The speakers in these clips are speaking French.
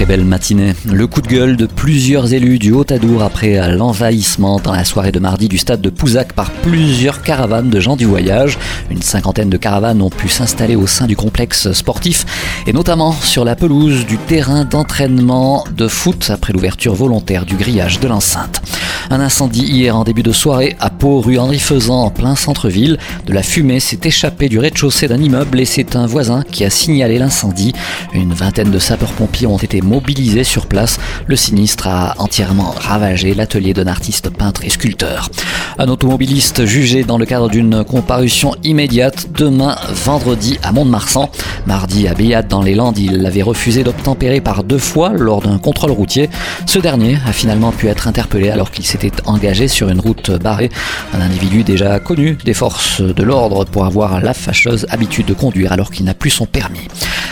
Très belle matinée. Le coup de gueule de plusieurs élus du Haut-Adour après l'envahissement dans la soirée de mardi du stade de Pouzac par plusieurs caravanes de gens du voyage. Une cinquantaine de caravanes ont pu s'installer au sein du complexe sportif et notamment sur la pelouse du terrain d'entraînement de foot après l'ouverture volontaire du grillage de l'enceinte. Un incendie hier en début de soirée à Pau, rue Henri Faisan, en plein centre-ville. De la fumée s'est échappée du rez-de-chaussée d'un immeuble et c'est un voisin qui a signalé l'incendie. Une vingtaine de sapeurs-pompiers ont été mobilisés sur place. Le sinistre a entièrement ravagé l'atelier d'un artiste peintre et sculpteur. Un automobiliste jugé dans le cadre d'une comparution immédiate demain vendredi à Mont-de-Marsan. Mardi à Béat dans les Landes, il avait refusé d'obtempérer par deux fois lors d'un contrôle routier. Ce dernier a finalement pu être interpellé alors qu'il s'était engagé sur une route barrée. Un individu déjà connu des forces de l'ordre pour avoir la fâcheuse habitude de conduire alors qu'il n'a plus son permis.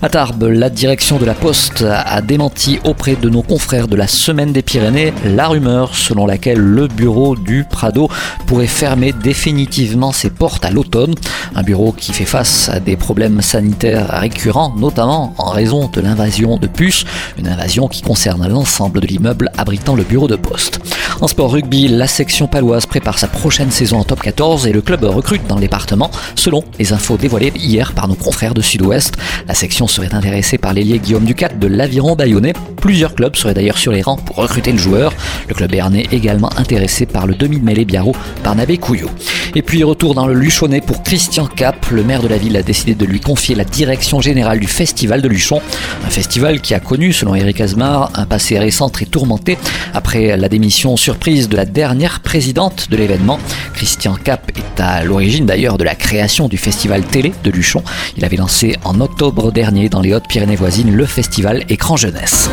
À Tarbes, la direction de la Poste a démenti auprès de nos confrères de la Semaine des Pyrénées la rumeur selon laquelle le bureau du Prado pourrait fermer définitivement ses portes à l'automne. Un bureau qui fait face à des problèmes sanitaires récurrents, notamment en raison de l'invasion de puces, une invasion qui concerne l'ensemble de l'immeuble abritant le bureau de poste. En sport rugby, la section paloise prépare sa prochaine saison en top 14 et le club recrute dans le département, selon les infos dévoilées hier par nos confrères de Sud-Ouest. La section serait intéressée par l'ailier Guillaume Ducat de l'Aviron Bayonnais. Plusieurs clubs seraient d'ailleurs sur les rangs pour recruter le joueur. Le club béarnais également intéressé par le demi-mêlée Biarro Barnabé Couillot. Et puis retour dans le Luchonnais pour Christian Cap. Le maire de la ville a décidé de lui confier la direction générale du festival de Luchon. Un festival qui a connu, selon Eric Asmar, un passé récent très tourmenté après la démission surprise de la dernière présidente de l'événement. Christian Cap est à l'origine d'ailleurs de la création du festival télé de Luchon. Il avait lancé en octobre dernier dans les Hautes-Pyrénées voisines le festival Écran Jeunesse.